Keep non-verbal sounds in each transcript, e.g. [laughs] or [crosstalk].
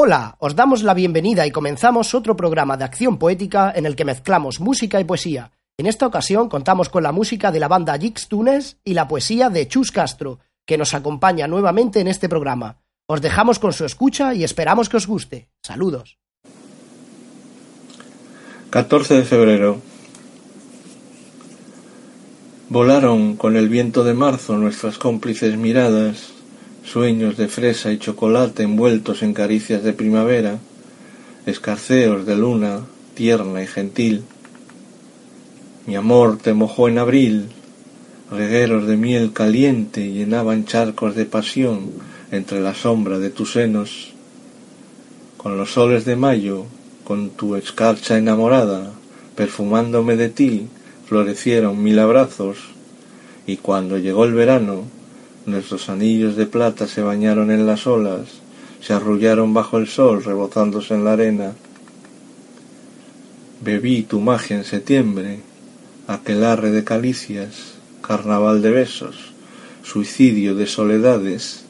Hola, os damos la bienvenida y comenzamos otro programa de acción poética en el que mezclamos música y poesía. En esta ocasión contamos con la música de la banda Jix Tunes y la poesía de Chus Castro, que nos acompaña nuevamente en este programa. Os dejamos con su escucha y esperamos que os guste. Saludos. 14 de febrero. Volaron con el viento de marzo nuestras cómplices miradas sueños de fresa y chocolate envueltos en caricias de primavera, escarceos de luna tierna y gentil. Mi amor te mojó en abril, regueros de miel caliente llenaban charcos de pasión entre la sombra de tus senos. Con los soles de mayo, con tu escarcha enamorada, perfumándome de ti, florecieron mil abrazos, y cuando llegó el verano, Nuestros anillos de plata se bañaron en las olas, se arrullaron bajo el sol rebozándose en la arena. Bebí tu magia en septiembre, aquelarre de calicias, carnaval de besos, suicidio de soledades,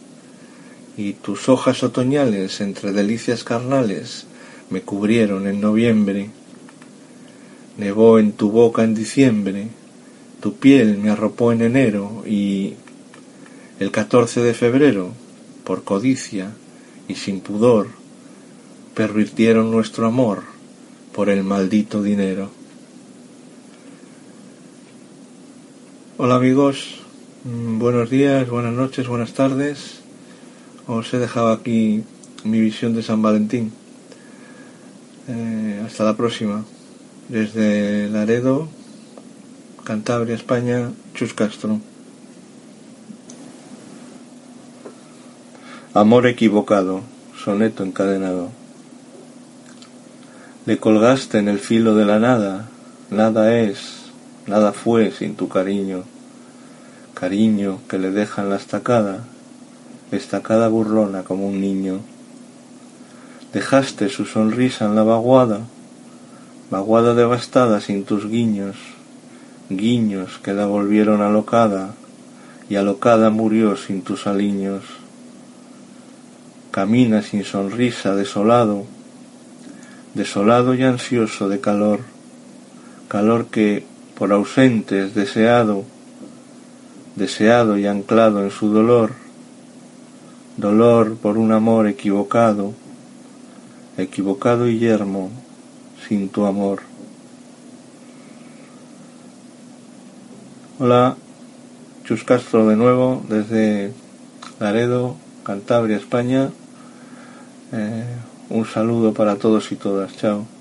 y tus hojas otoñales entre delicias carnales me cubrieron en noviembre. Nevó en tu boca en diciembre, tu piel me arropó en enero y el 14 de febrero, por codicia y sin pudor, pervirtieron nuestro amor por el maldito dinero. Hola amigos, mm, buenos días, buenas noches, buenas tardes. Os he dejado aquí mi visión de San Valentín. Eh, hasta la próxima. Desde Laredo, Cantabria, España, Chus Castro. Amor equivocado, soneto encadenado. Le colgaste en el filo de la nada, nada es, nada fue sin tu cariño, cariño que le dejan la estacada, estacada burlona como un niño. Dejaste su sonrisa en la vaguada, vaguada devastada sin tus guiños, guiños que la volvieron alocada, y alocada murió sin tus aliños camina sin sonrisa, desolado, desolado y ansioso de calor, calor que por ausente es deseado, deseado y anclado en su dolor, dolor por un amor equivocado, equivocado y yermo sin tu amor. Hola, Chus Castro de nuevo desde Laredo, Cantabria, España. Eh, un saludo para todos y todas. Chao.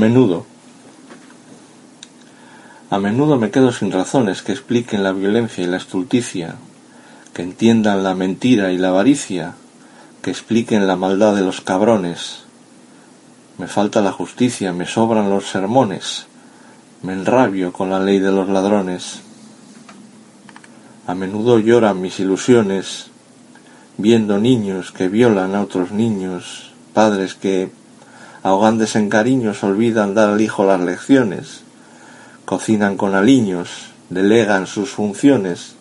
Menudo. A menudo me quedo sin razones que expliquen la violencia y la estulticia, que entiendan la mentira y la avaricia, que expliquen la maldad de los cabrones. Me falta la justicia, me sobran los sermones, me enrabio con la ley de los ladrones. A menudo lloran mis ilusiones, viendo niños que violan a otros niños, padres que ahogándose en cariños olvidan dar al hijo las lecciones, cocinan con aliños, delegan sus funciones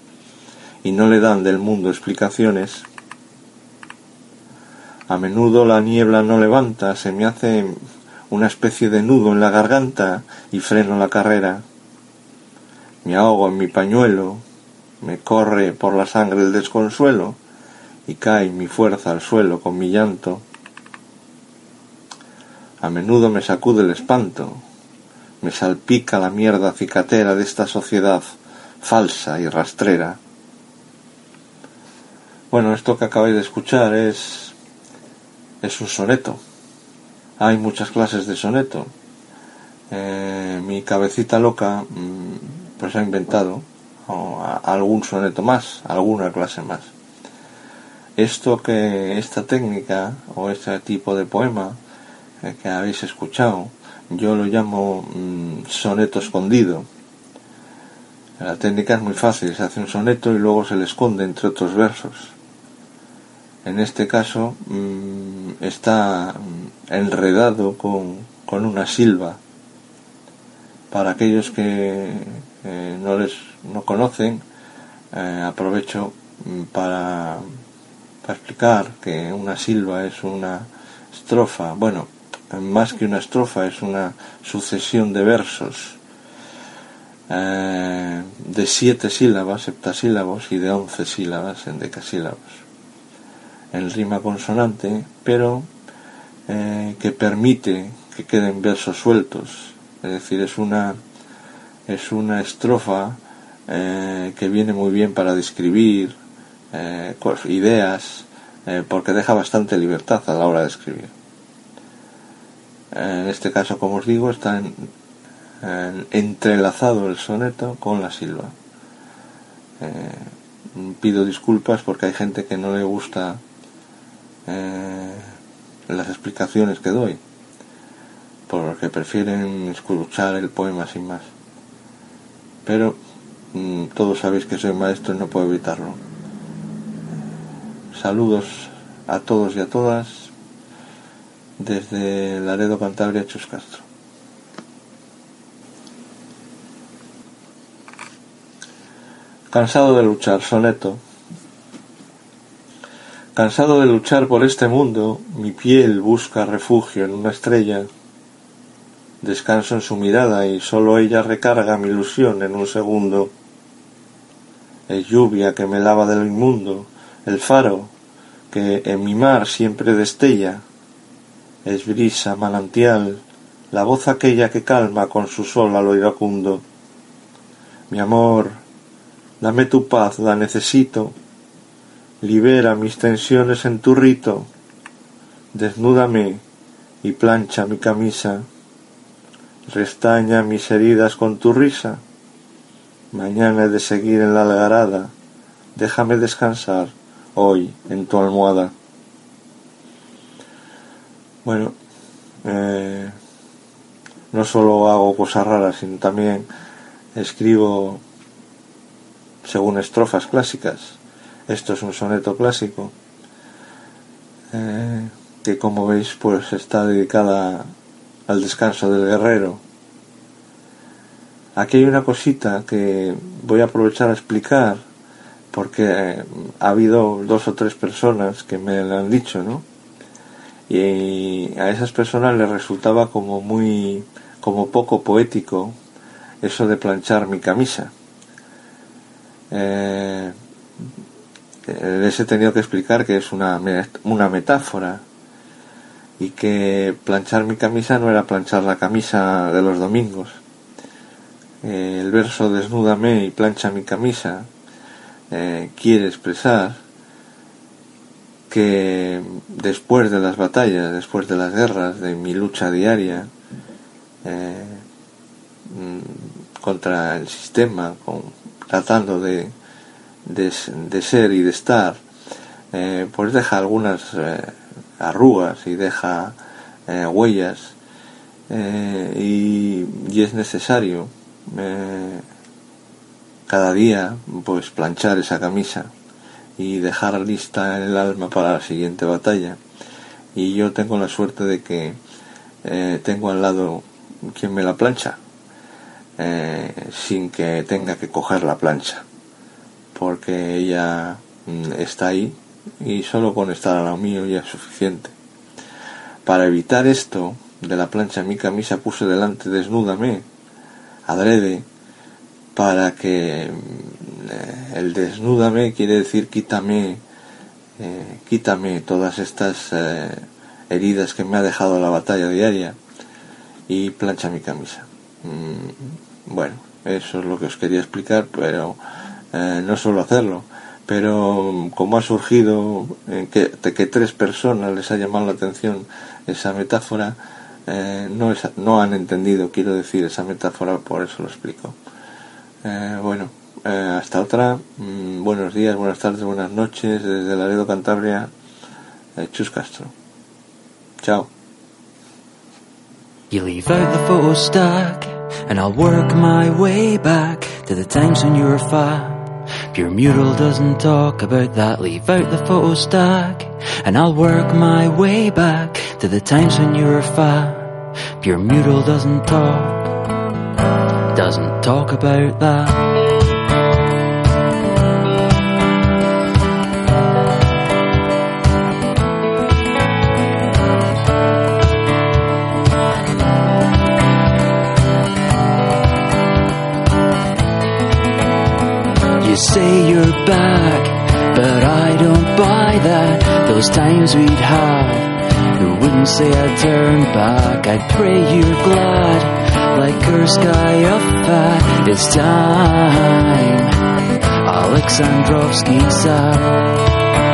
y no le dan del mundo explicaciones. A menudo la niebla no levanta, se me hace una especie de nudo en la garganta y freno la carrera. Me ahogo en mi pañuelo, me corre por la sangre el desconsuelo y cae mi fuerza al suelo con mi llanto. A menudo me sacude el espanto, me salpica la mierda cicatera de esta sociedad falsa y rastrera. Bueno, esto que acabáis de escuchar es es un soneto. Hay muchas clases de soneto. Eh, mi cabecita loca mm, pues ha inventado algún soneto más, alguna clase más. Esto que esta técnica o este tipo de poema que habéis escuchado, yo lo llamo mm, soneto escondido. La técnica es muy fácil, se hace un soneto y luego se le esconde entre otros versos. En este caso mmm, está enredado con, con, una silba. Para aquellos que eh, no les no conocen, eh, aprovecho mm, para, para explicar que una silba es una estrofa, bueno, más que una estrofa, es una sucesión de versos eh, de siete sílabas, septasílabos, y de once sílabas en decasílabos. En rima consonante, pero eh, que permite que queden versos sueltos. Es decir, es una, es una estrofa eh, que viene muy bien para describir ideas, porque deja bastante libertad a la hora de escribir. En este caso, como os digo, está en, entrelazado el soneto con la silba. Eh, pido disculpas porque hay gente que no le gusta eh, las explicaciones que doy, porque prefieren escuchar el poema sin más. Pero mmm, todos sabéis que soy maestro y no puedo evitarlo. Saludos a todos y a todas desde Laredo, Cantabria, Chus Castro. Cansado de luchar, soneto. Cansado de luchar por este mundo, mi piel busca refugio en una estrella. Descanso en su mirada y solo ella recarga mi ilusión en un segundo. Es lluvia que me lava del inmundo, el faro que en mi mar siempre destella es brisa, manantial, la voz aquella que calma con su sol a lo iracundo. Mi amor, dame tu paz, la necesito, libera mis tensiones en tu rito, desnúdame y plancha mi camisa, restaña mis heridas con tu risa, mañana he de seguir en la algarada, déjame descansar hoy en tu almohada. Bueno, eh, no solo hago cosas raras, sino también escribo según estrofas clásicas. Esto es un soneto clásico eh, que como veis pues está dedicada al descanso del guerrero. Aquí hay una cosita que voy a aprovechar a explicar porque eh, ha habido dos o tres personas que me lo han dicho, ¿no? Y a esas personas les resultaba como muy, como poco poético eso de planchar mi camisa. Eh, les he tenido que explicar que es una, una metáfora y que planchar mi camisa no era planchar la camisa de los domingos. Eh, el verso desnúdame y plancha mi camisa eh, quiere expresar que después de las batallas, después de las guerras, de mi lucha diaria eh, mm, contra el sistema, tratando de, de, ser y de estar, eh, pues deja algunas arrugas y deja huellas y, y, es necesario cada día pues planchar esa camisa y dejar lista el alma para la siguiente batalla. Y yo tengo la suerte de que eh, tengo al lado quien me la plancha eh, sin que tenga que coger la plancha porque ella mm, está ahí y solo con estar a lo mío ya es suficiente. Para evitar esto de la plancha mi camisa puse delante desnúdame adrede para que el desnúdame quiere decir quítame, eh, quítame todas estas eh, heridas que me ha dejado la batalla diaria y plancha mi camisa. Mm, bueno, eso es lo que os quería explicar, pero no suelo hacerlo. Pero como ha surgido que, de que tres personas les ha llamado la atención esa metáfora, no, no han entendido, quiero decir, esa metáfora, por eso lo explico. Eh, bueno, eh, hasta otra. Mm, buenos días, buenas tardes, buenas noches desde Laredo, Cantabria. Eh, Chus Castro. Chao. You leave out the photo stack, and I'll work my way back to the times when you were fat. Pure mural doesn't talk about that. Leave out the photo stack, and I'll work my way back to the times when you were fat. Pure mural doesn't talk doesn't talk about that. Say you're back, but I don't buy that. Those times we'd have, who wouldn't say I'd turn back? I'd pray you're glad like her sky of fat. It's time. Alexandrovsky said.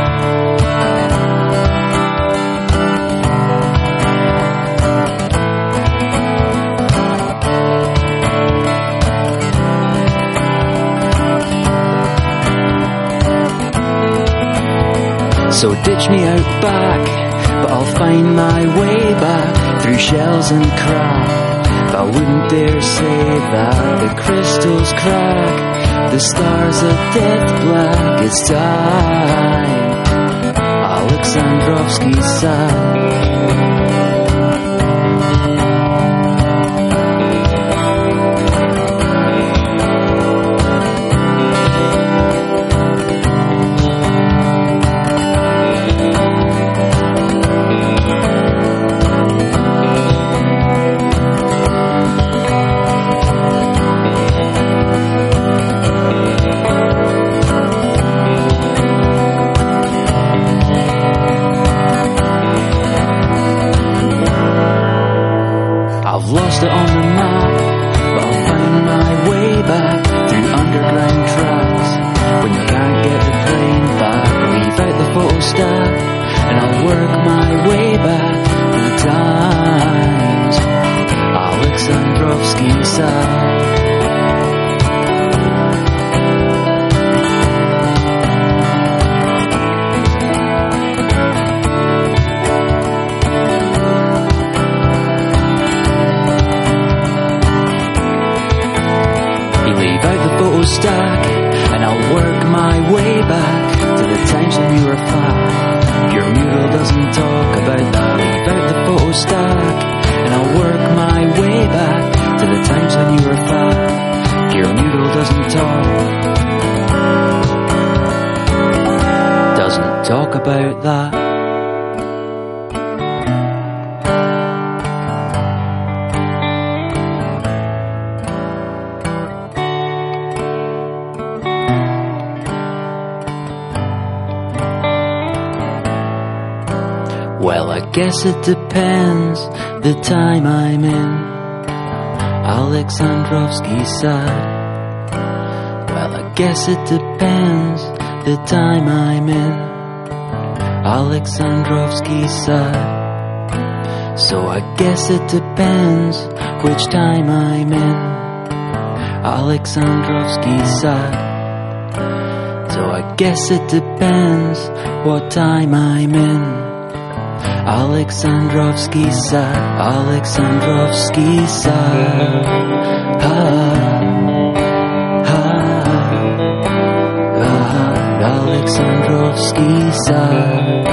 So ditch me out back, but I'll find my way back through shells and crap. I wouldn't dare say that the crystals crack, the stars are death black. It's time. Alexandrovsky said. 比赛。Guess it depends the time I'm in. Alexandrovsky said. Well, I guess it depends the time I'm in. Alexandrovsky said. So I guess it depends which time I'm in. Alexandrovsky said. So I guess it depends what time I'm in. Alexandrovsky side, Alexandrovsky side. Ah, ah, ah, Alexandrovsky side.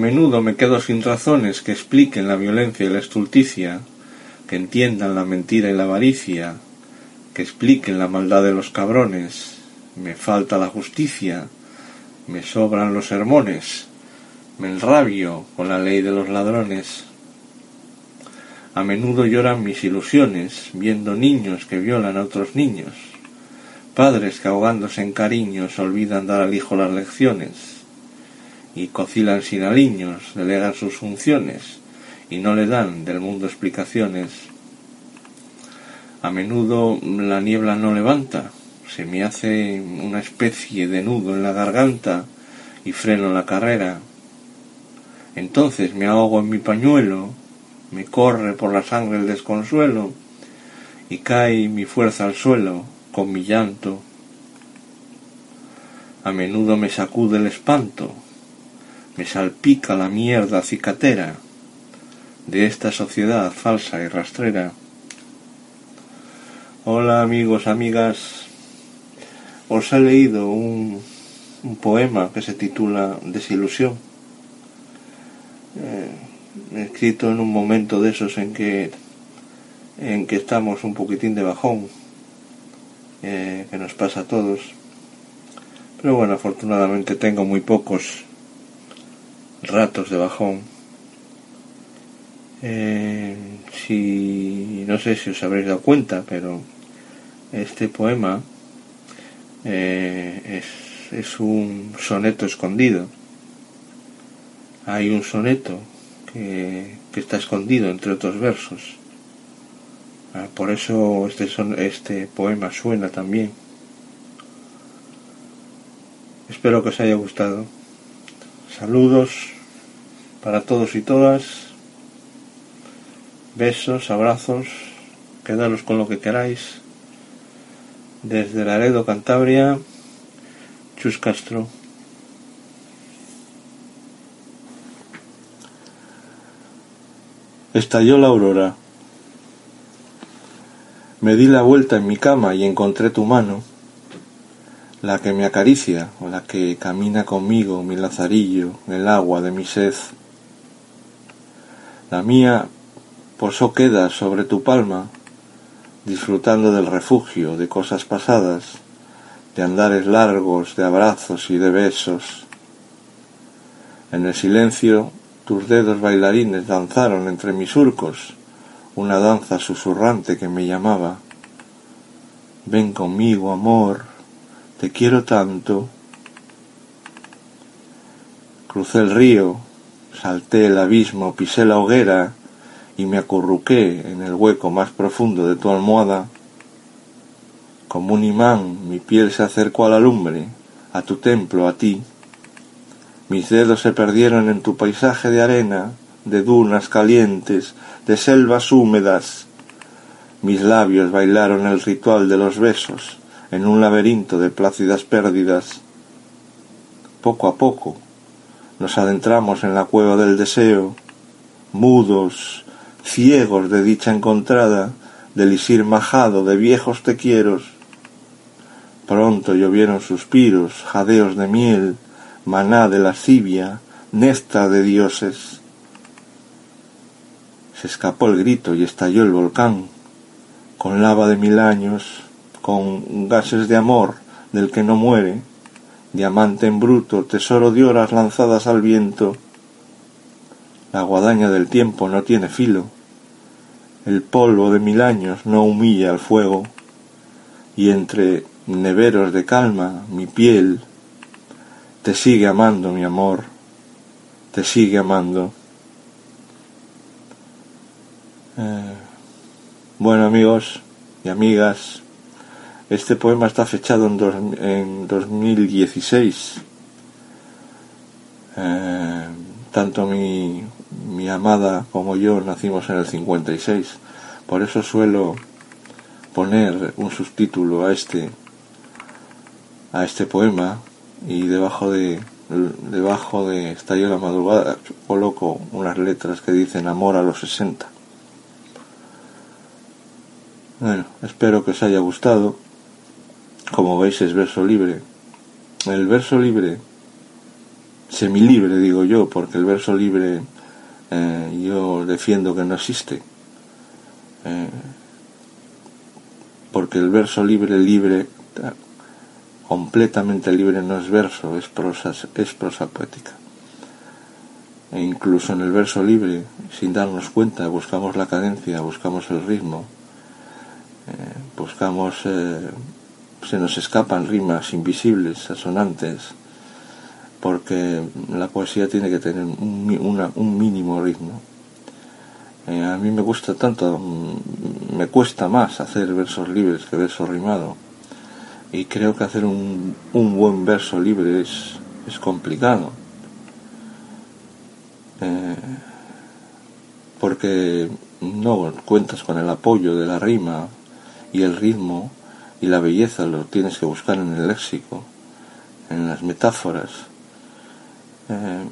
Menudo me quedo sin razones que expliquen la violencia y la estulticia, que entiendan la mentira y la avaricia, que expliquen la maldad de los cabrones. Me falta la justicia, me sobran los sermones, me enrabio con la ley de los ladrones. A menudo lloran mis ilusiones, viendo niños que violan a otros niños, padres que ahogándose en cariños olvidan dar al hijo las lecciones y cocilan sin aliños, delegan sus funciones y no le dan del mundo explicaciones. A menudo la niebla no levanta, se me hace una especie de nudo en la garganta y freno la carrera. Entonces me ahogo en mi pañuelo, me corre por la sangre el desconsuelo y cae mi fuerza al suelo con mi llanto. A menudo me sacude el espanto, me salpica la mierda cicatera de esta sociedad falsa y rastrera. Hola amigos, amigas, os he leído un, poema que se titula Desilusión, eh, escrito en un momento de esos en que en que estamos un poquitín de bajón, eh, que nos pasa a todos. Pero bueno, afortunadamente tengo muy pocos ratos de bajón. Eh, si no sé si os habréis dado cuenta, pero este poema eh, es, un soneto escondido. Hay un soneto que, que está escondido entre otros versos. Ah, por eso este, son, este poema suena también. Espero que os haya gustado. Saludos para todos y todas. Besos, abrazos. Quedaros con lo que queráis. Desde Laredo, Cantabria, Chus Castro. Estalló la aurora. Me di la vuelta en mi cama y encontré tu mano, la que me acaricia o la que camina conmigo, mi lazarillo, el agua de mi sed. La mía posó queda sobre tu palma, disfrutando del refugio, de cosas pasadas, de andares largos, de abrazos y de besos. En el silencio tus dedos bailarines danzaron entre mis surcos una danza susurrante que me llamaba. Ven conmigo, amor, te quiero tanto. Crucé el río, salté el abismo, pisé la hoguera y me acurruqué en el hueco más profundo de tu almohada. Como un imán mi piel se acercó a la lumbre, a tu templo, a ti. Mis dedos se perdieron en tu paisaje de arena, de dunas calientes, de selvas húmedas. Mis labios bailaron el ritual de los besos en un laberinto de plácidas pérdidas. Poco a poco nos adentramos en la cueva del deseo, mudos, ciegos de dicha encontrada, del isir majado de viejos tequieros. Pronto llovieron suspiros, jadeos de miel, maná de lascivia, néctar de dioses. Se escapó el grito y estalló el volcán, con lava de mil años, con gases de amor del que no muere, diamante en bruto, tesoro de horas lanzadas al viento. La guadaña del tiempo no tiene filo, el polvo de mil años no humilla al fuego, y entre neveros de calma mi piel te sigue amando, mi amor, te sigue amando. Eh, bueno amigos y amigas, este poema está fechado en, en 2016. Eh, tanto mi, mi amada como yo nacimos en el 56. Por eso suelo poner un subtítulo a este a este poema y debajo de debajo de Estallo la madrugada coloco unas letras que dicen amor a los 60. Bueno, espero que os haya gustado. Como veis es verso libre. El verso libre, semilibre digo yo, porque el verso libre eh, yo defiendo que no existe. Eh, porque el verso libre, libre, completamente libre no es verso, es prosa, es prosa poética. E incluso en el verso libre, sin darnos cuenta, buscamos la cadencia, buscamos el ritmo, eh, buscamos, se nos escapan rimas invisibles, asonantes, porque la poesía tiene que tener un, mínimo ritmo. Eh, a mí me gusta tanto, mm, me cuesta más hacer versos libres que versos rimados y creo que hacer un, buen verso libre es, es complicado. Eh, porque no cuentas con el apoyo de la rima y el ritmo y la belleza lo tienes que buscar en el léxico, en las metáforas. Eh,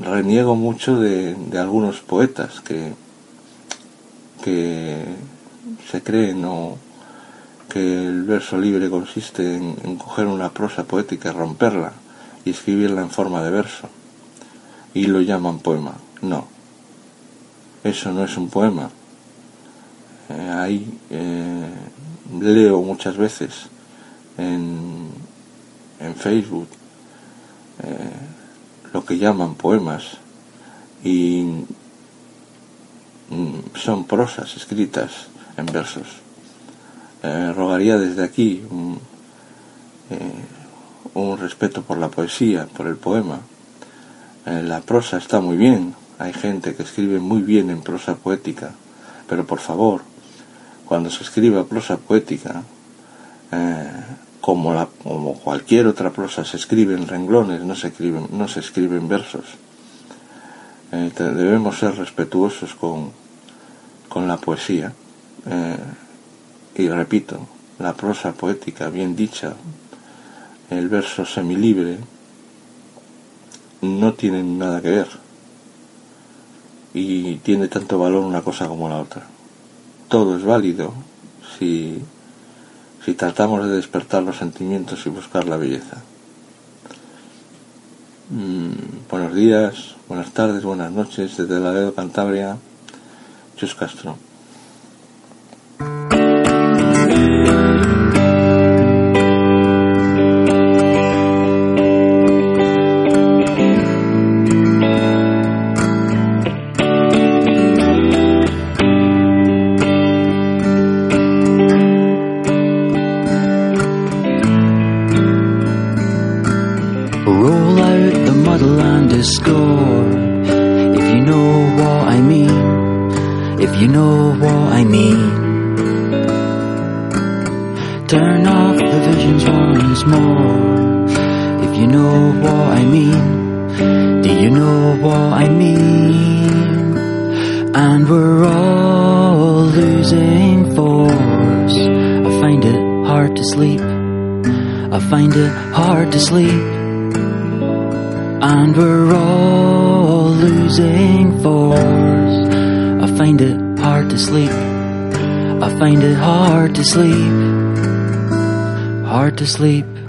reniego mucho de, algunos poetas que, que se creen o que el verso libre consiste en, coger una prosa poética, romperla y escribirla en forma de verso. Y lo llaman poema. No, eso no es un poema. Eh, ahí eh, leo muchas veces en, en Facebook eh, lo que llaman poemas y mm, son prosas escritas en versos. Eh, rogaría desde aquí eh, un, respeto por la poesía, por el poema. La prosa está muy bien, hay gente que escribe muy bien en prosa poética, pero por favor, cuando se escriba prosa poética, como, la, como cualquier otra prosa se escribe en renglones, no se escriben, no escriben versos. debemos ser respetuosos con, la poesía. Y repito, la prosa poética bien dicha, el verso semilibre, no tienen nada que ver. Y tiene tanto valor una cosa como la otra. Todo es válido si, si tratamos de despertar los sentimientos y buscar la belleza. Mm, buenos días, buenas tardes, buenas noches desde la Cantabria, Chus Castro. Find it hard to sleep. Hard to sleep.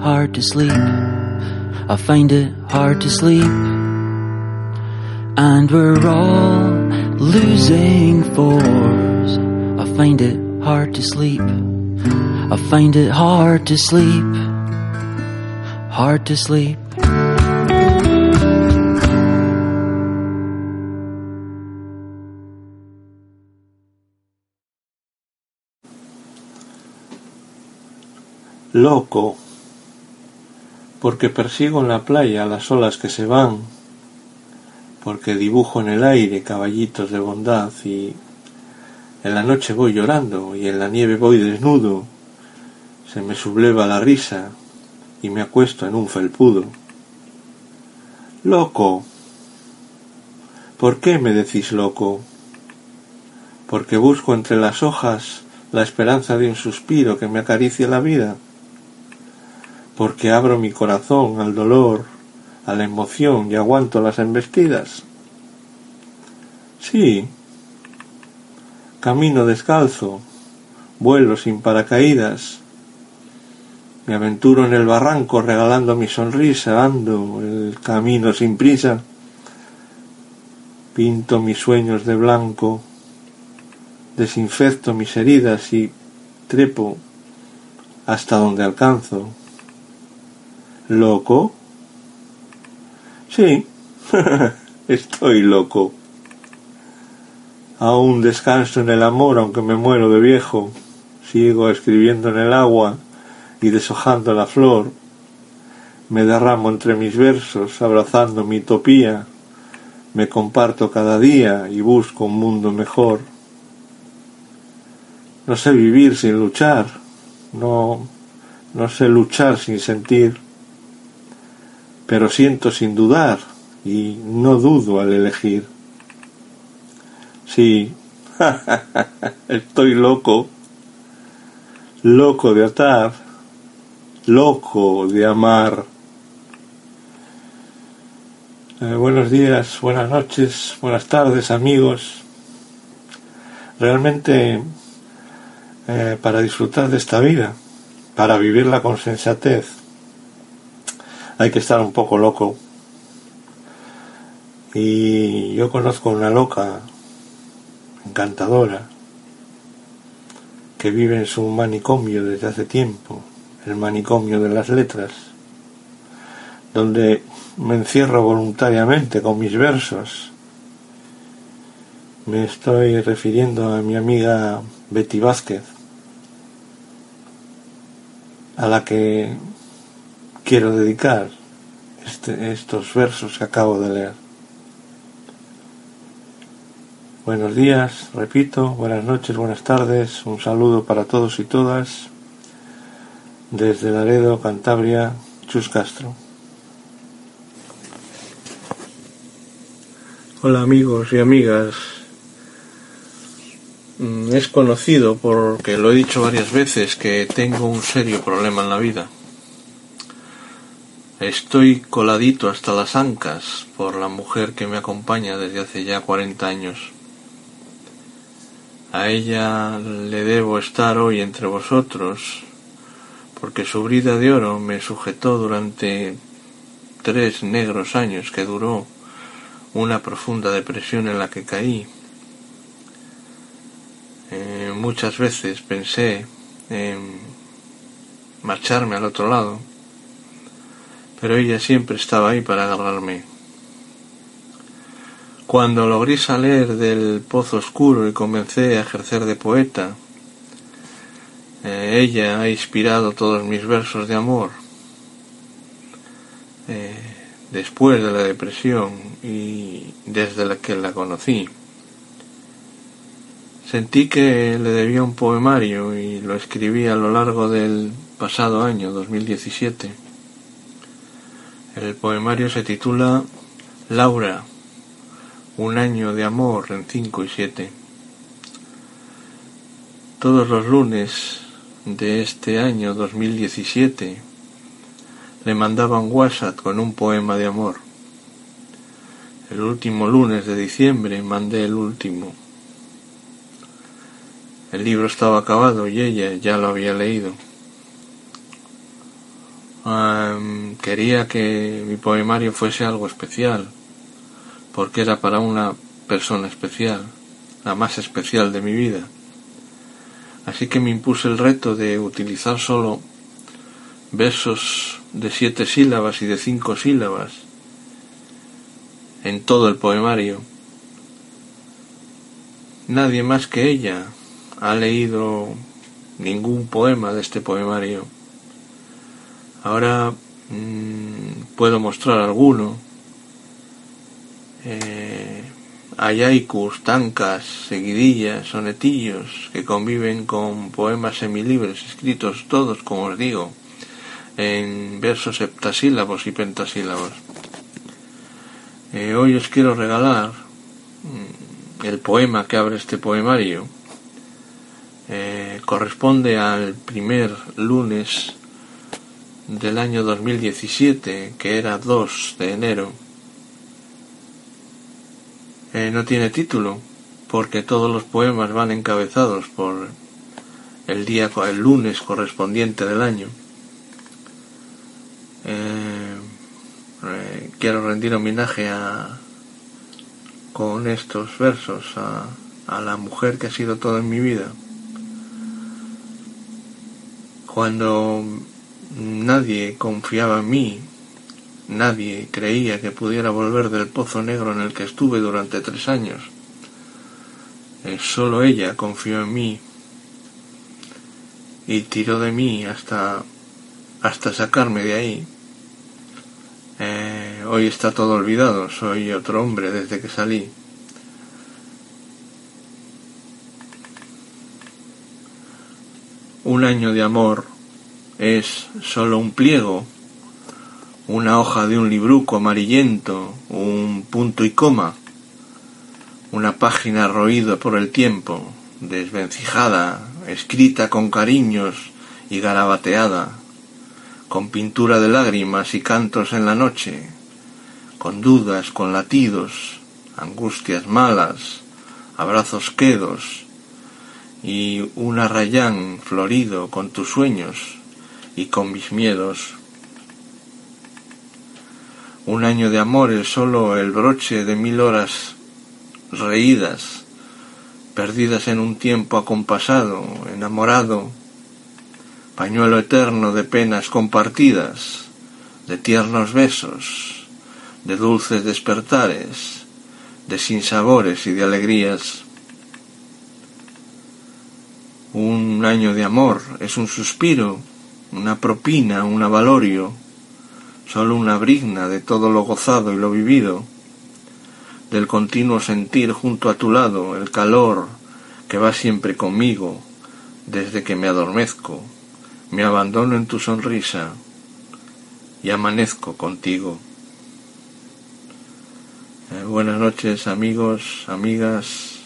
Hard to sleep. I find it hard to sleep. And we're all losing force. I find it hard to sleep. I find it hard to sleep. Hard to sleep. Loco, porque persigo en la playa las olas que se van, porque dibujo en el aire caballitos de bondad y en la noche voy llorando y en la nieve voy desnudo, se me subleva la risa y me acuesto en un felpudo. Loco, ¿por qué me decís loco? Porque busco entre las hojas la esperanza de un suspiro que me acaricie la vida porque abro mi corazón al dolor, a la emoción y aguanto las embestidas. Sí, camino descalzo, vuelo sin paracaídas, me aventuro en el barranco regalando mi sonrisa, ando el camino sin prisa, pinto mis sueños de blanco, desinfecto mis heridas y trepo hasta donde alcanzo. ¿Loco? Sí, [laughs] estoy loco. Aún descanso en el amor aunque me muero de viejo. Sigo escribiendo en el agua y deshojando la flor. Me derramo entre mis versos abrazando mi utopía. Me comparto cada día y busco un mundo mejor. No sé vivir sin luchar. No, no sé luchar sin sentir pero siento sin dudar y no dudo al elegir. Sí, [laughs] estoy loco, loco de atar, loco de amar. Eh, buenos días, buenas noches, buenas tardes amigos. Realmente eh, para disfrutar de esta vida, para vivirla con sensatez, hay que estar un poco loco. Y yo conozco una loca encantadora que vive en su manicomio desde hace tiempo, el manicomio de las letras, donde me encierro voluntariamente con mis versos. Me estoy refiriendo a mi amiga Betty Vázquez, a la que quiero dedicar este, estos versos que acabo de leer. Buenos días, repito, buenas noches, buenas tardes, un saludo para todos y todas desde Laredo, Cantabria, Chus Castro. Hola amigos y amigas. Mm, es conocido porque lo he dicho varias veces que tengo un serio problema en la vida. Estoy coladito hasta las ancas por la mujer que me acompaña desde hace ya 40 años. A ella le debo estar hoy entre vosotros, porque su brida de oro me sujetó durante tres negros años que duró una profunda depresión en la que caí. Eh, muchas veces pensé en marcharme al otro lado pero ella siempre estaba ahí para agarrarme. Cuando logré salir del pozo oscuro y comencé a ejercer de poeta, eh, ella ha inspirado todos mis versos de amor. Eh, después de la depresión y desde la que la conocí, sentí que le debía un poemario y lo escribí a lo largo del pasado año 2017. El poemario se titula Laura, un año de amor en 5 y 7. Todos los lunes de este año 2017 le mandaban WhatsApp con un poema de amor. El último lunes de diciembre mandé el último. El libro estaba acabado y ella ya lo había leído quería que mi poemario fuese algo especial, porque era para una persona especial, la más especial de mi vida. Así que me impuse el reto de utilizar solo versos de siete sílabas y de cinco sílabas en todo el poemario. Nadie más que ella ha leído ningún poema de este poemario Ahora mm, puedo mostrar alguno. Eh, hay tancas, seguidillas, sonetillos que conviven con poemas semilibres escritos todos, como os digo, en versos heptasílabos y pentasílabos. Eh, hoy os quiero regalar mm, el poema que abre este poemario. Eh, corresponde al primer lunes del año 2017, que era 2 de enero, eh, no tiene título, porque todos los poemas van encabezados por el día, el lunes correspondiente del año. Eh, eh, quiero rendir homenaje a, con estos versos a, a la mujer que ha sido todo en mi vida. Cuando Nadie confiaba en mí, nadie creía que pudiera volver del pozo negro en el que estuve durante tres años. Eh, solo ella confió en mí y tiró de mí hasta, hasta sacarme de ahí. Eh, hoy está todo olvidado, soy otro hombre desde que salí. Un año de amor es solo un pliego, una hoja de un libruco amarillento, un punto y coma, una página roída por el tiempo, desvencijada, escrita con cariños y garabateada, con pintura de lágrimas y cantos en la noche, con dudas, con latidos, angustias malas, abrazos quedos y un arrayán florido con tus sueños y con mis miedos. Un año de amores, solo el broche de mil horas reídas, perdidas en un tiempo acompasado, enamorado, pañuelo eterno de penas compartidas, de tiernos besos, de dulces despertares, de sinsabores y de alegrías. Un año de amor es un suspiro, una propina, un avalorio, solo una brigna de todo lo gozado y lo vivido, del continuo sentir junto a tu lado el calor que va siempre conmigo desde que me adormezco, me abandono en tu sonrisa y amanezco contigo. Eh, buenas noches amigos, amigas.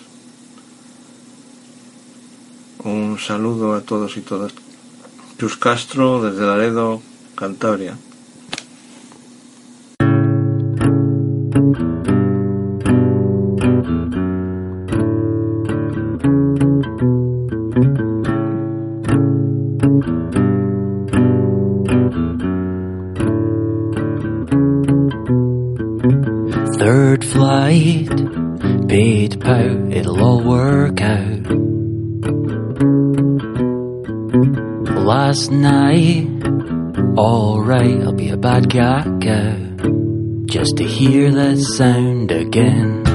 Un saludo a todos y todas. Castro desde Laredo, Cantabria. Third flight, paid pout, it'll all work out. last night. Alright, I'll be a bad guy just to hear that sound again.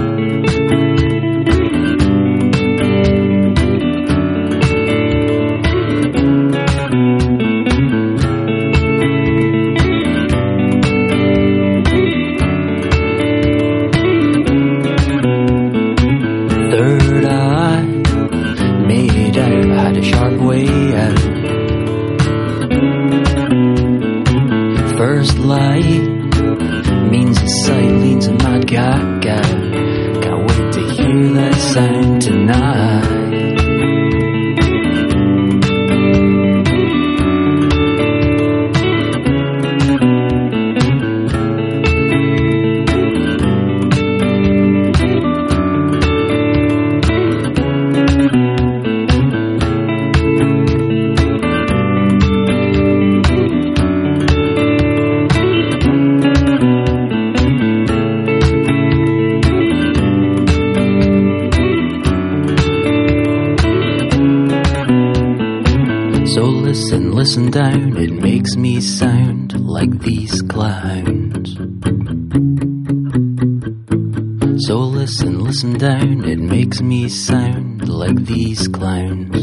alone.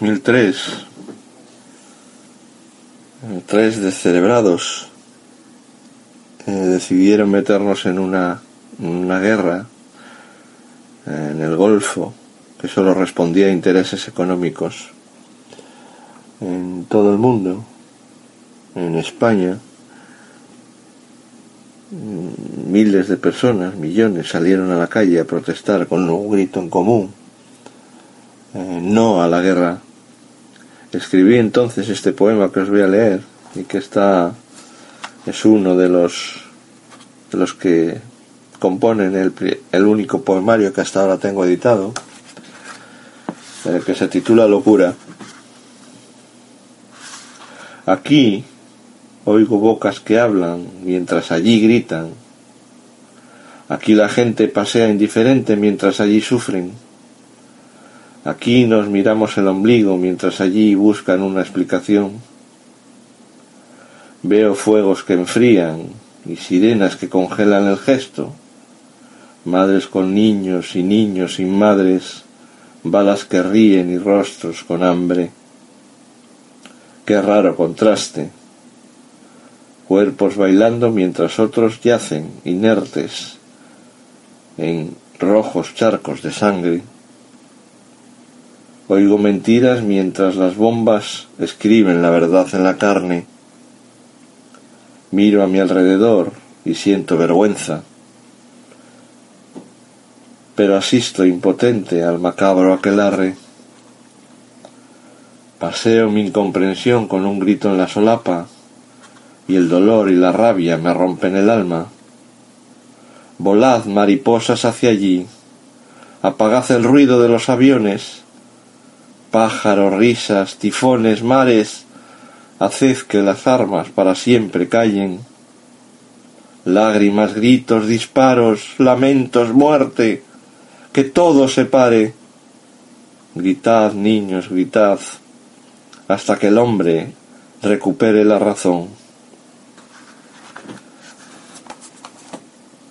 2003, eh, tres descerebrados eh, decidieron meternos en una, una guerra eh, en el Golfo que solo respondía a intereses económicos en todo el mundo, en España. mm, Miles de personas, millones, salieron a la calle a protestar con un grito en común eh, no a la guerra. Escribí entonces este poema que os voy a leer y que está es uno de los de los que componen el, el único poemario que hasta ahora tengo editado, eh, que se titula Locura. Aquí oigo bocas que hablan mientras allí gritan. Aquí la gente pasea indiferente mientras allí sufren. Aquí nos miramos el ombligo mientras allí buscan una explicación. Veo fuegos que enfrían y sirenas que congelan el gesto. Madres con niños y niños sin madres, balas que ríen y rostros con hambre. Qué raro contraste. Cuerpos bailando mientras otros yacen inertes en rojos charcos de sangre. Oigo mentiras mientras las bombas escriben la verdad en la carne. Miro a mi alrededor y siento vergüenza. Pero asisto impotente al macabro aquelarre. Paseo mi incomprensión con un grito en la solapa y el dolor y la rabia me rompen el alma. Volad, mariposas, hacia allí. Apagad el ruido de los aviones pájaros, risas, tifones, mares, haced que las armas para siempre callen. Lágrimas, gritos, disparos, lamentos, muerte, que todo se pare. Gritad, niños, gritad, hasta que el hombre recupere la razón.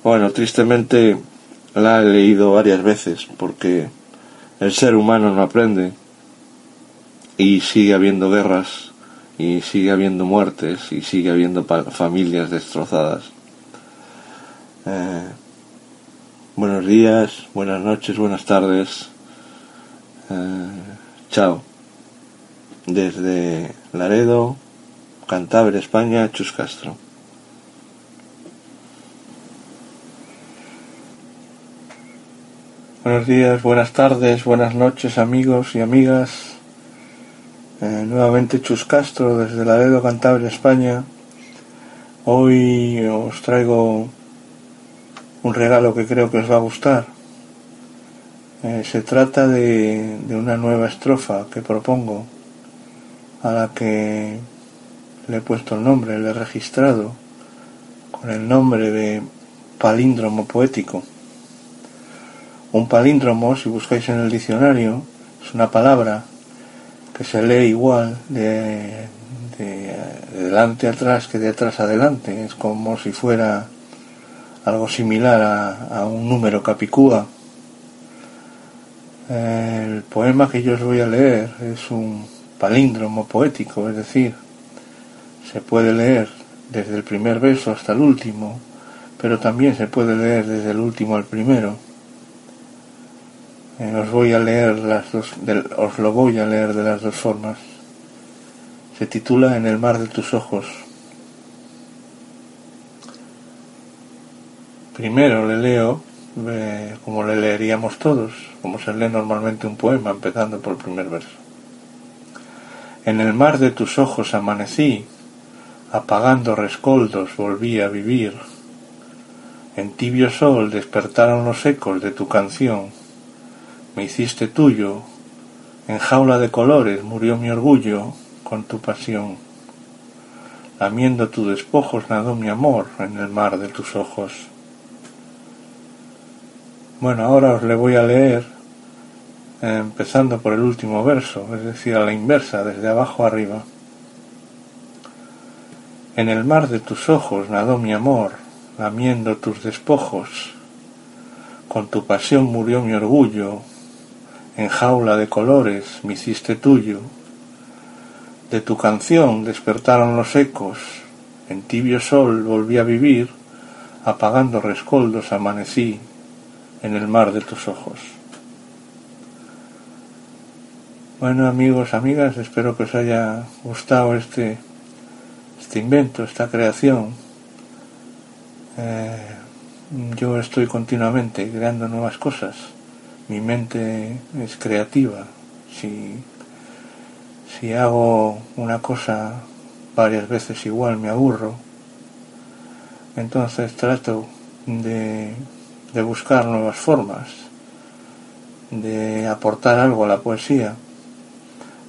Bueno, tristemente la he leído varias veces porque el ser humano no aprende y sigue habiendo guerras y sigue habiendo muertes y sigue habiendo familias destrozadas. Eh, buenos días, buenas noches, buenas tardes. Eh, chao. Desde Laredo, Cantabria, España, Chus Castro. Buenos días, buenas tardes, buenas noches amigos y amigas. Eh, nuevamente Chus Castro desde Laredo, Cantabria, España. Hoy os traigo un regalo que creo que os va a gustar. Eh, se trata de, de una nueva estrofa que propongo, a la que le he puesto el nombre, le he registrado con el nombre de palíndromo poético. Un palíndromo, si buscáis en el diccionario, es una palabra que se lee igual de, de, de delante atrás que de atrás adelante. Es como si fuera algo similar a, a un número capicúa. El poema que yo os voy a leer es un palíndromo poético, es decir, se puede leer desde el primer verso hasta el último, pero también se puede leer desde el último al primero. Eh, os voy a leer las dos, os lo voy a leer de las dos formas. Se titula En el mar de tus ojos. Primero le leo eh, como le leeríamos todos, como se lee normalmente un poema, empezando por el primer verso. En el mar de tus ojos amanecí, apagando rescoldos volví a vivir. En tibio sol despertaron los ecos de tu canción. Me hiciste tuyo, en jaula de colores murió mi orgullo con tu pasión. Lamiendo tus despojos nadó mi amor en el mar de tus ojos. Bueno, ahora os le voy a leer empezando por el último verso, es decir, a la inversa, desde abajo arriba. En el mar de tus ojos nadó mi amor, lamiendo tus despojos. Con tu pasión murió mi orgullo, en jaula de colores me hiciste tuyo. De tu canción despertaron los ecos, en tibio sol volví a vivir, apagando rescoldos amanecí en el mar de tus ojos. Bueno amigos, amigas, espero que os haya gustado este este invento, esta creación, eh, yo estoy continuamente creando nuevas cosas. Mi mente es creativa. Si, si hago una cosa varias veces igual me aburro, entonces trato de, de buscar nuevas formas, de aportar algo a la poesía,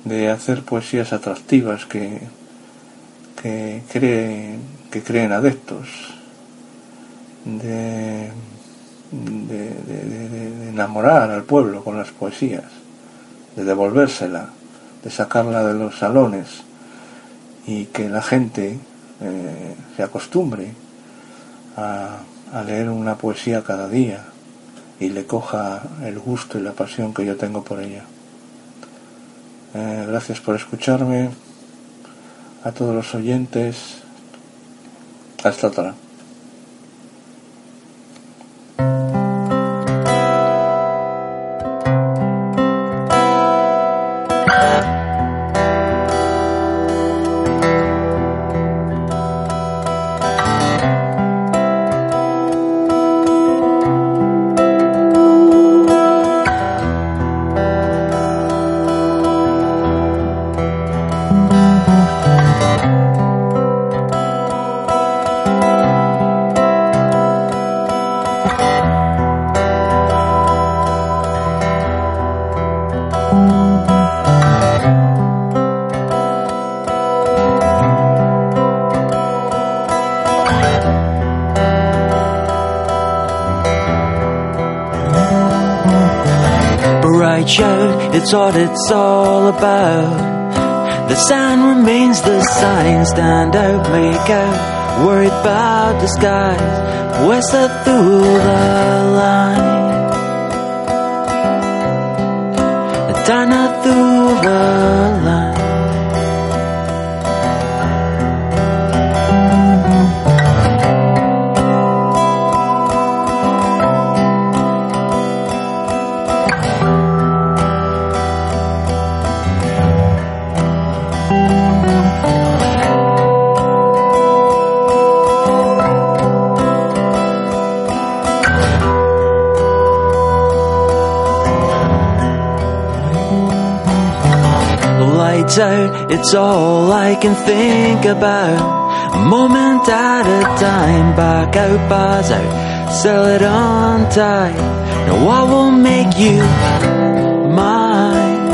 de hacer poesías atractivas que que creen, que creen adeptos, de, de, enamorar al pueblo con las poesías, de devolvérsela, de sacarla de los salones y que la gente eh, se acostumbre a, leer una poesía cada día y le coja el gusto y la pasión que yo tengo por ella. Eh, gracias por escucharme a todos los oyentes. Hasta otra. It's what it's all about. The sign remains the sign, stand out, make out. Worried about the skies, west through the line. Down through the line. Out, it's all I can think about. A moment at a time, back out, bars out, sell it on tight. No, I will make you mine.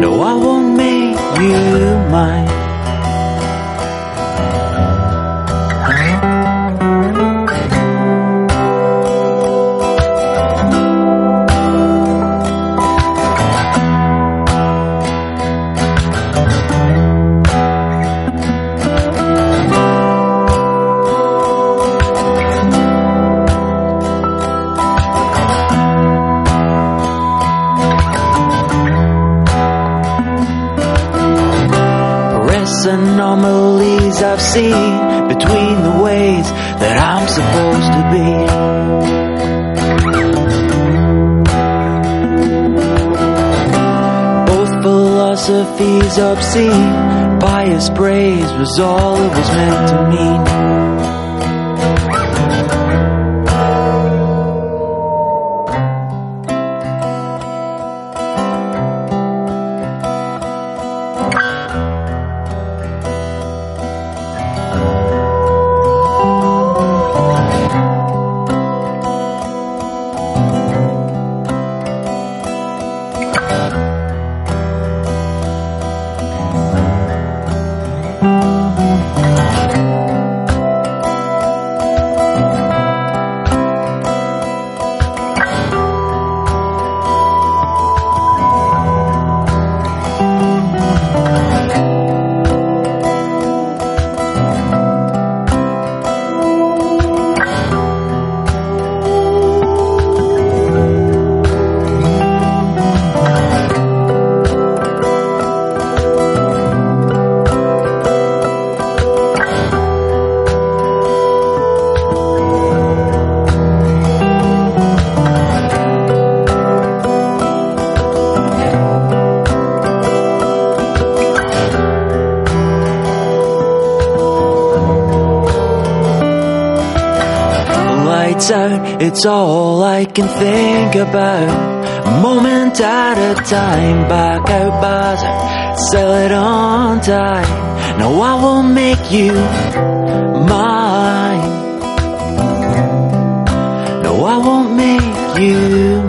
No, I won't make you mine. Seen between the ways that I'm supposed to be. Both philosophies obscene, pious praise was all it was meant to mean. It's all I can think about. A moment at a time, back out bazaar, sell it on time. Now I will make you mine. No, I won't make you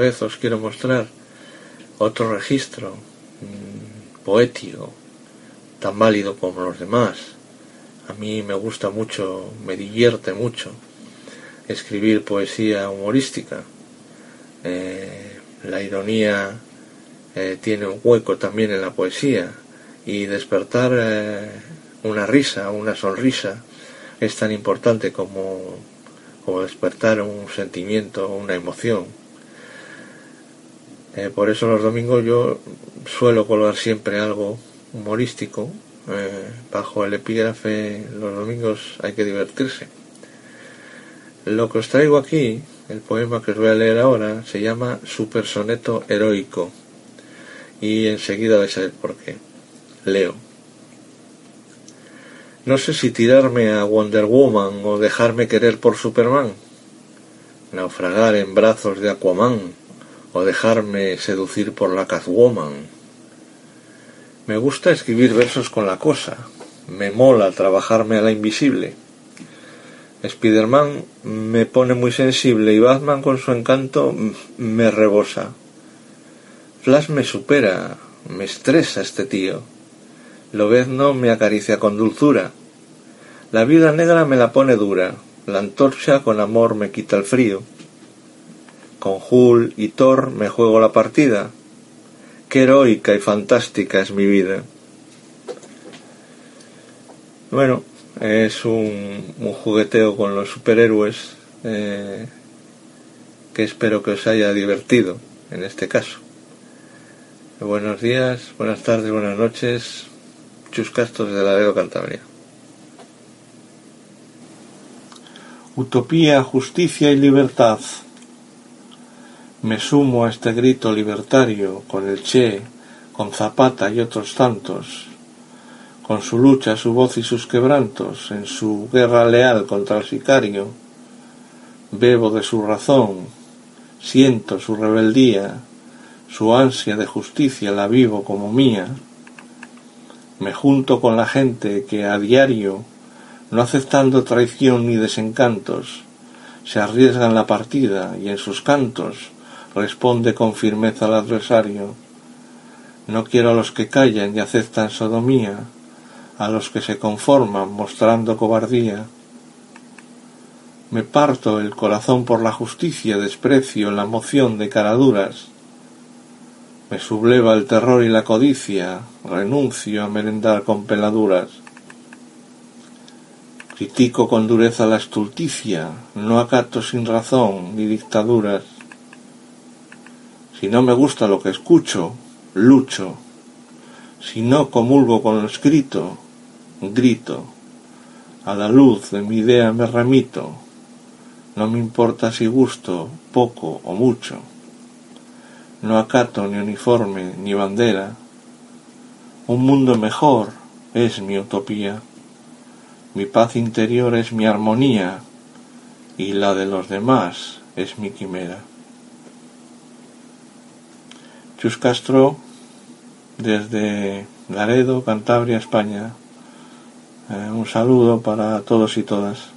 vez os quiero mostrar otro registro mm, poético, tan válido como los demás. A mí me gusta mucho, me divierte mucho escribir poesía humorística. Eh, la ironía eh, tiene un hueco también en la poesía y despertar eh, una risa, una sonrisa es tan importante como como despertar un sentimiento, una emoción. Eh, por eso los domingos yo suelo colgar siempre algo humorístico. Eh, bajo el epígrafe los domingos hay que divertirse. Lo que os traigo aquí, el poema que os voy a leer ahora, se llama Supersoneto Heroico. Y enseguida vais a ver por qué. Leo. No sé si tirarme a Wonder Woman o dejarme querer por Superman, naufragar en brazos de Aquaman o dejarme seducir por la Catwoman. Me gusta escribir versos con la cosa, me mola trabajarme a la invisible. Spiderman me pone muy sensible y Batman con su encanto me rebosa. Flash me supera, me estresa este tío. Lobezno me acaricia con dulzura. La vida negra me la pone dura. La antorcha con amor me quita el frío. Con Hul y Thor me juego la partida. Qué heroica y fantástica es mi vida. Bueno, es un, jugueteo con los superhéroes eh, que espero que os haya divertido en este caso. Buenos días, buenas tardes, buenas noches. Chuscastos de la Laredo, Cantabria. Utopía, justicia y libertad. Me sumo a este grito libertario con el Che, con Zapata y otros tantos, con su lucha, su voz y sus quebrantos, en su guerra leal contra el sicario. Bebo de su razón, siento su rebeldía, su ansia de justicia la vivo como mía me junto con la gente que a diario, no aceptando traición ni desencantos, se arriesga en la partida y en sus cantos responde con firmeza al adversario. No quiero a los que callan y aceptan sodomía, a los que se conforman mostrando cobardía. Me parto el corazón por la justicia, desprecio la moción de caraduras, me subleva el terror y la codicia, renuncio a merendar con peladuras. Critico con dureza la estulticia, no acato sin razón ni dictaduras. Si no me gusta lo que escucho, lucho. Si no comulgo con lo escrito, grito. A la luz de mi idea me remito. No me importa si gusto poco o mucho no acato ni uniforme ni bandera. Un mundo mejor es mi utopía. Mi paz interior es mi armonía y la de los demás es mi quimera. Chus Castro, desde Laredo, Cantabria, España. Eh, un saludo para todos y todas.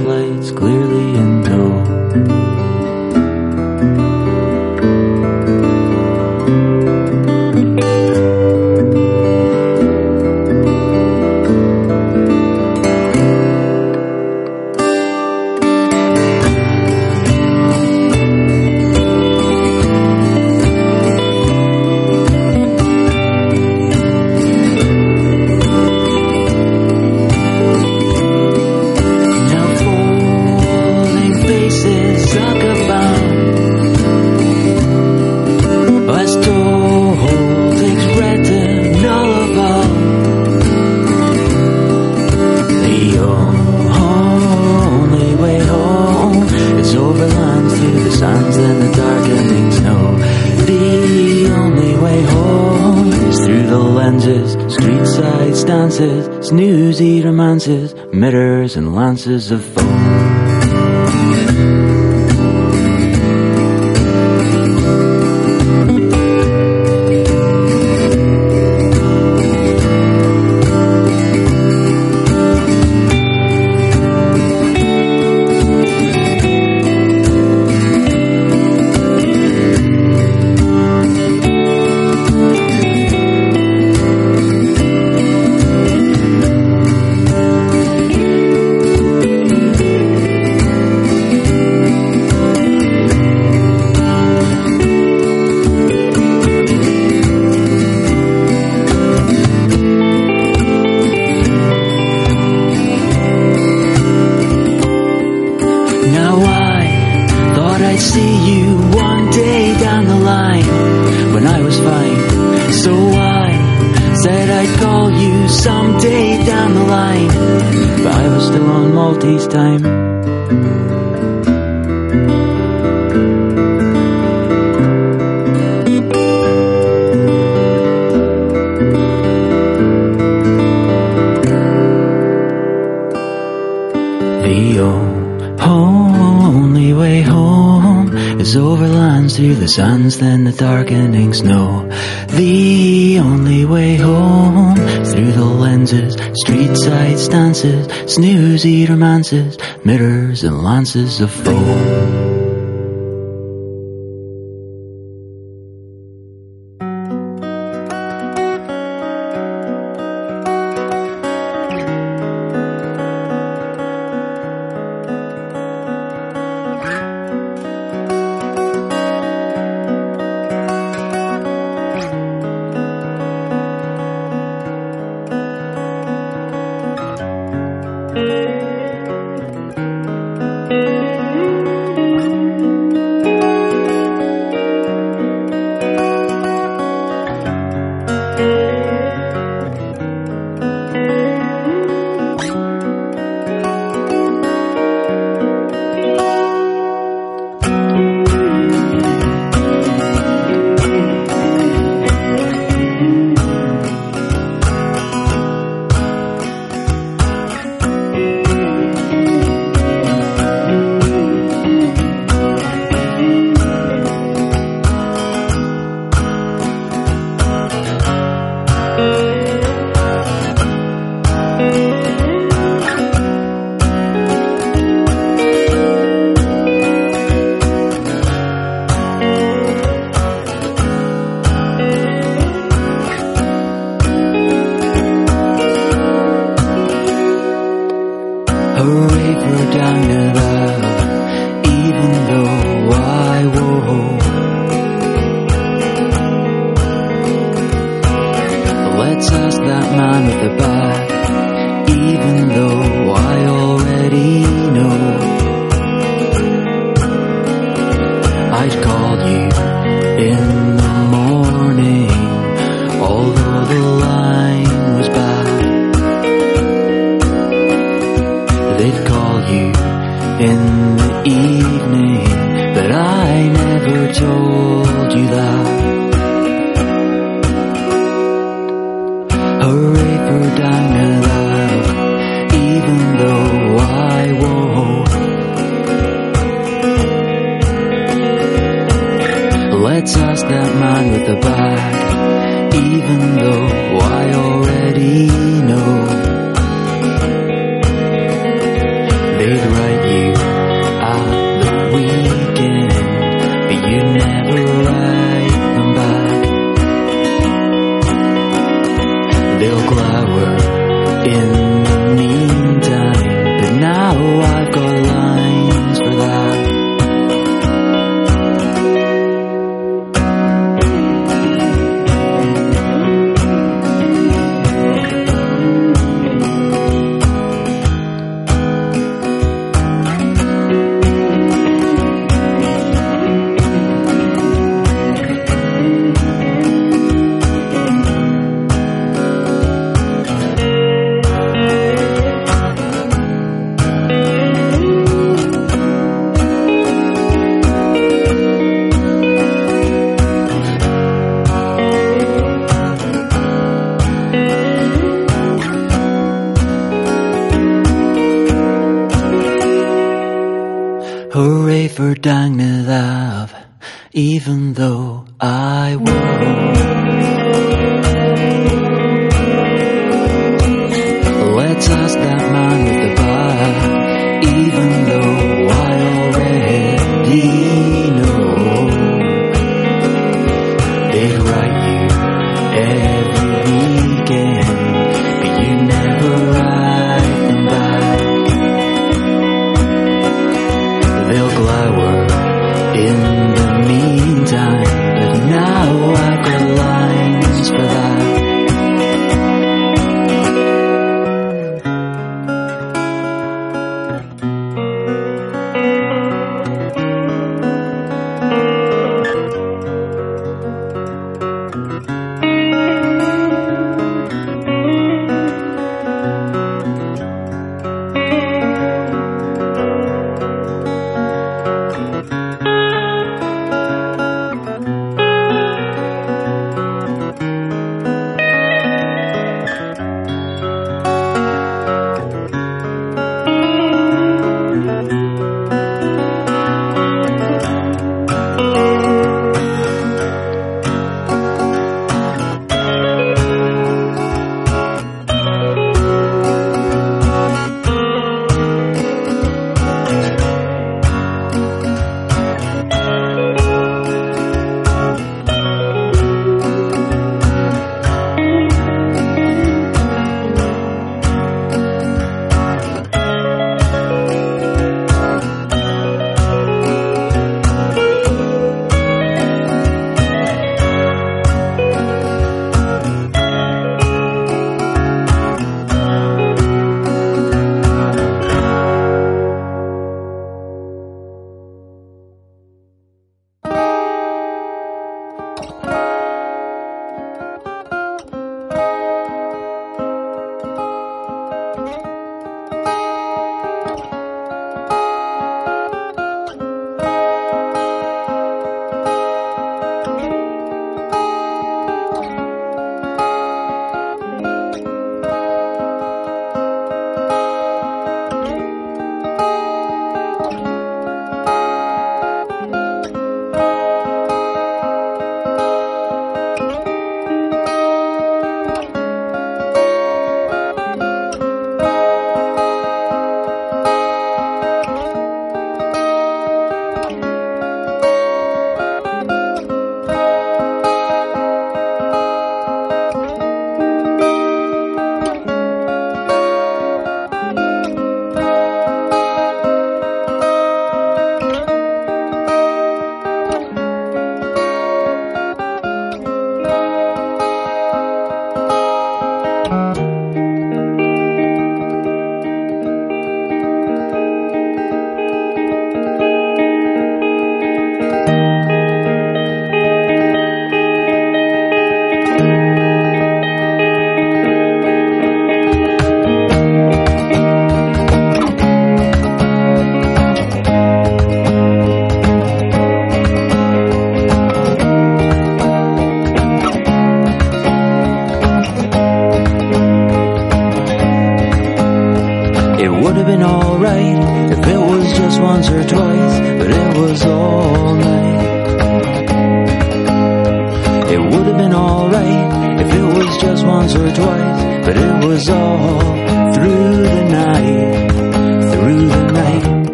lights clearly in houses of only way home is over lines through the suns, then the darkening snow. The only way home through the lenses, street sights, dances, snoozy romances, mirrors and lances of foam.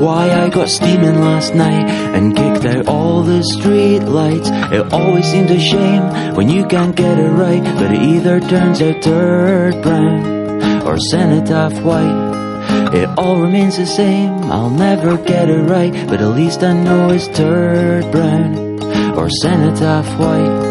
Why I got steaming last night and kicked out all the street lights. It always seems a shame when you can't get it right, but it either turns out dirt brown or cenotaph white. It all remains the same. I'll never get it right, but at least I know it's turd brown or cenotaph white.